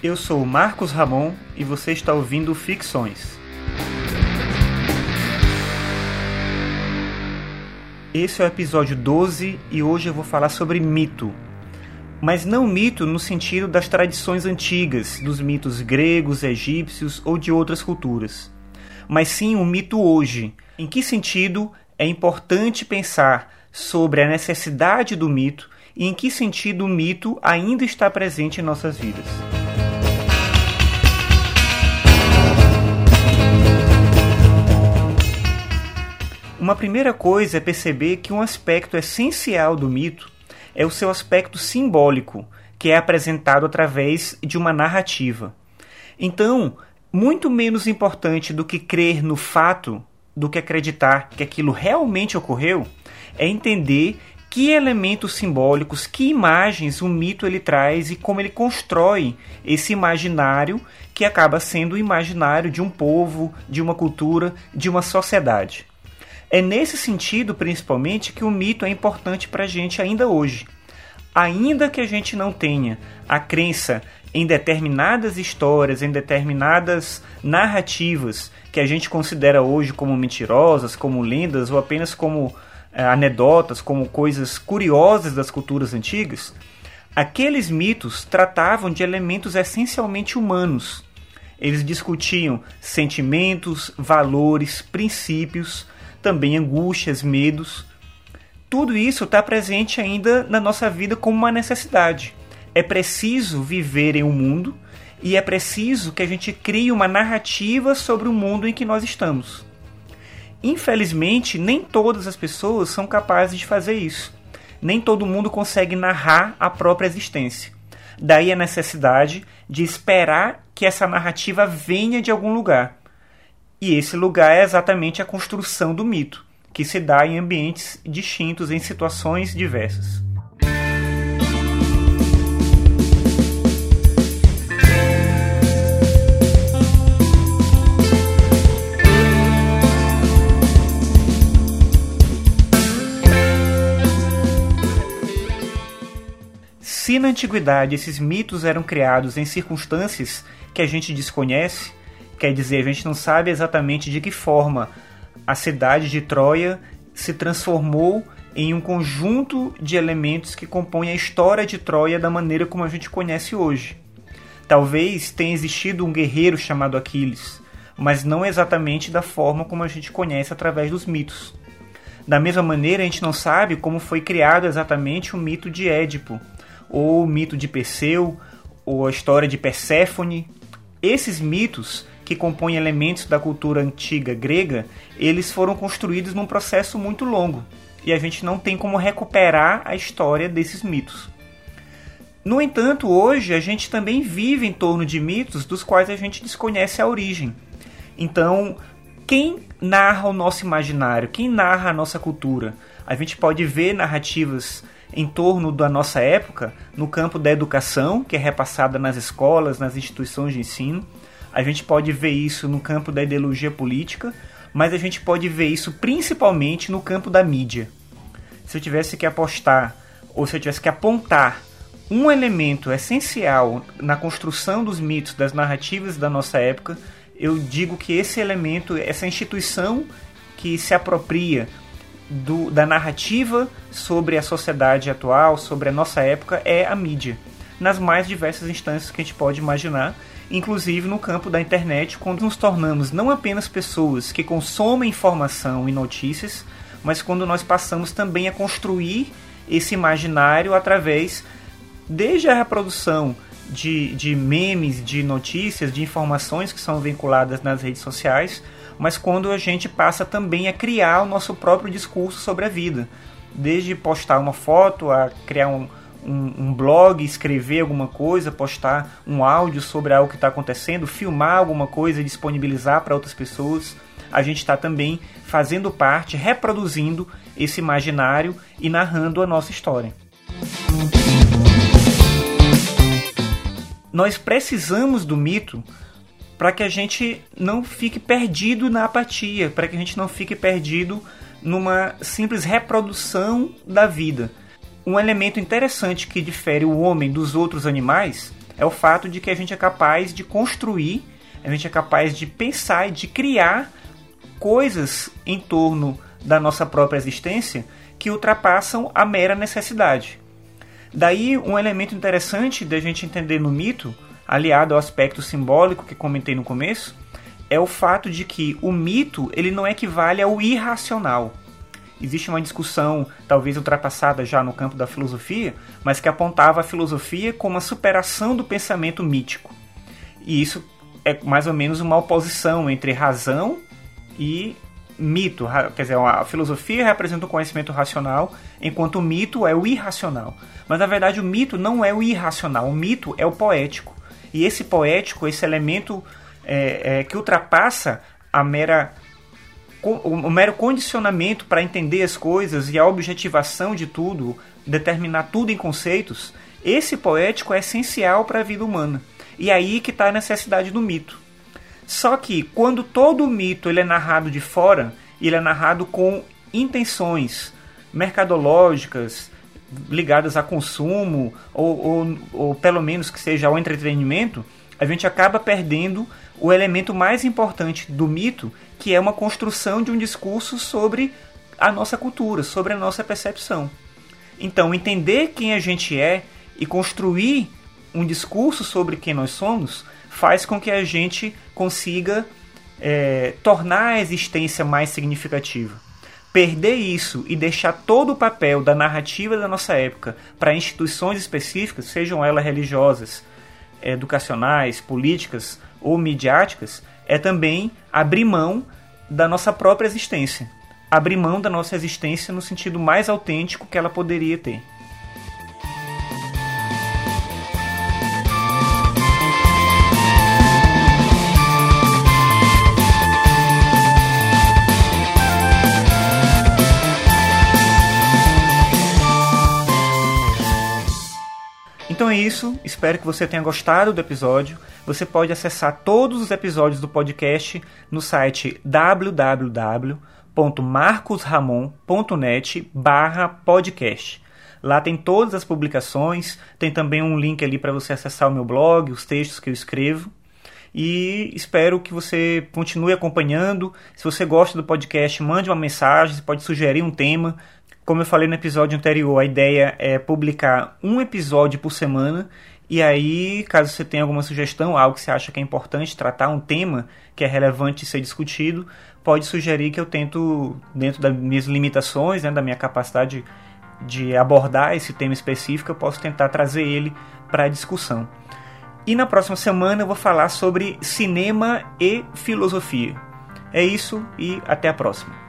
Eu sou Marcos Ramon e você está ouvindo Ficções. Esse é o episódio 12 e hoje eu vou falar sobre mito. Mas não mito no sentido das tradições antigas, dos mitos gregos, egípcios ou de outras culturas. Mas sim o um mito hoje. Em que sentido é importante pensar sobre a necessidade do mito e em que sentido o mito ainda está presente em nossas vidas. Uma primeira coisa é perceber que um aspecto essencial do mito é o seu aspecto simbólico, que é apresentado através de uma narrativa. Então, muito menos importante do que crer no fato, do que acreditar que aquilo realmente ocorreu, é entender que elementos simbólicos, que imagens o mito ele traz e como ele constrói esse imaginário que acaba sendo o imaginário de um povo, de uma cultura, de uma sociedade. É nesse sentido, principalmente, que o mito é importante para a gente ainda hoje. Ainda que a gente não tenha a crença em determinadas histórias, em determinadas narrativas que a gente considera hoje como mentirosas, como lendas ou apenas como é, anedotas, como coisas curiosas das culturas antigas, aqueles mitos tratavam de elementos essencialmente humanos. Eles discutiam sentimentos, valores, princípios também angústias, medos. Tudo isso está presente ainda na nossa vida como uma necessidade. É preciso viver em um mundo e é preciso que a gente crie uma narrativa sobre o mundo em que nós estamos. Infelizmente, nem todas as pessoas são capazes de fazer isso. Nem todo mundo consegue narrar a própria existência. Daí a necessidade de esperar que essa narrativa venha de algum lugar. E esse lugar é exatamente a construção do mito, que se dá em ambientes distintos, em situações diversas. Se na antiguidade esses mitos eram criados em circunstâncias que a gente desconhece, Quer dizer, a gente não sabe exatamente de que forma a cidade de Troia se transformou em um conjunto de elementos que compõem a história de Troia da maneira como a gente conhece hoje. Talvez tenha existido um guerreiro chamado Aquiles, mas não exatamente da forma como a gente conhece através dos mitos. Da mesma maneira, a gente não sabe como foi criado exatamente o mito de Édipo, ou o mito de Perseu, ou a história de Perséfone. Esses mitos que compõem elementos da cultura antiga grega, eles foram construídos num processo muito longo e a gente não tem como recuperar a história desses mitos. No entanto, hoje a gente também vive em torno de mitos dos quais a gente desconhece a origem. Então, quem narra o nosso imaginário? Quem narra a nossa cultura? A gente pode ver narrativas em torno da nossa época no campo da educação, que é repassada nas escolas, nas instituições de ensino. A gente pode ver isso no campo da ideologia política, mas a gente pode ver isso principalmente no campo da mídia. Se eu tivesse que apostar, ou se eu tivesse que apontar um elemento essencial na construção dos mitos, das narrativas da nossa época, eu digo que esse elemento, essa instituição que se apropria do, da narrativa sobre a sociedade atual, sobre a nossa época, é a mídia, nas mais diversas instâncias que a gente pode imaginar inclusive no campo da internet, quando nos tornamos não apenas pessoas que consomem informação e notícias, mas quando nós passamos também a construir esse imaginário através desde a reprodução de, de memes, de notícias, de informações que são vinculadas nas redes sociais, mas quando a gente passa também a criar o nosso próprio discurso sobre a vida. Desde postar uma foto, a criar um, um, um, blog, escrever alguma coisa, postar um áudio sobre algo que está acontecendo, filmar alguma coisa e disponibilizar para outras pessoas. A gente está também fazendo parte, reproduzindo esse imaginário e narrando a nossa história. Nós precisamos do mito para que a gente não fique perdido na apatia, para que a gente não fique perdido numa simples reprodução da vida um elemento interessante que difere o homem dos outros animais é o fato de que a gente é capaz de construir, a gente é capaz de pensar e de criar coisas em torno da nossa própria existência que ultrapassam a mera necessidade. Daí um elemento interessante da gente entender no mito, aliado ao aspecto simbólico que comentei no começo, é o fato de que o mito ele não equivale ao irracional. Existe uma discussão, talvez ultrapassada já no campo da filosofia, mas que apontava a filosofia como a superação do pensamento mítico. E isso é mais ou menos uma oposição entre razão e mito, quer dizer, a filosofia representa o conhecimento racional, enquanto o mito é o irracional. Mas na verdade o mito não é o irracional, o mito é o poético. E esse poético, esse elemento é, é, que ultrapassa a mera o mero condicionamento para entender as coisas e a objetivação de tudo, determinar tudo em conceitos, esse poético é essencial para a vida humana. E aí que está a necessidade do mito. Só que quando todo o mito ele é narrado de fora, ele é narrado com intenções mercadológicas ligadas a consumo ou, ou, ou pelo menos que seja ao entretenimento, a gente acaba perdendo o elemento mais importante do mito, que é uma construção de um discurso sobre a nossa cultura, sobre a nossa percepção. Então, entender quem a gente é e construir um discurso sobre quem nós somos faz com que a gente consiga é, tornar a existência mais significativa. Perder isso e deixar todo o papel da narrativa da nossa época para instituições específicas, sejam elas religiosas, educacionais, políticas ou midiáticas, é também abrir mão da nossa própria existência. Abrir mão da nossa existência no sentido mais autêntico que ela poderia ter. Então é isso, espero que você tenha gostado do episódio. Você pode acessar todos os episódios do podcast no site www.marcosramon.net podcast. Lá tem todas as publicações, tem também um link ali para você acessar o meu blog, os textos que eu escrevo. E espero que você continue acompanhando. Se você gosta do podcast, mande uma mensagem, você pode sugerir um tema como eu falei no episódio anterior, a ideia é publicar um episódio por semana. E aí, caso você tenha alguma sugestão, algo que você acha que é importante tratar, um tema que é relevante ser discutido, pode sugerir que eu tento, dentro das minhas limitações, né, da minha capacidade de abordar esse tema específico, eu posso tentar trazer ele para a discussão. E na próxima semana eu vou falar sobre cinema e filosofia. É isso e até a próxima.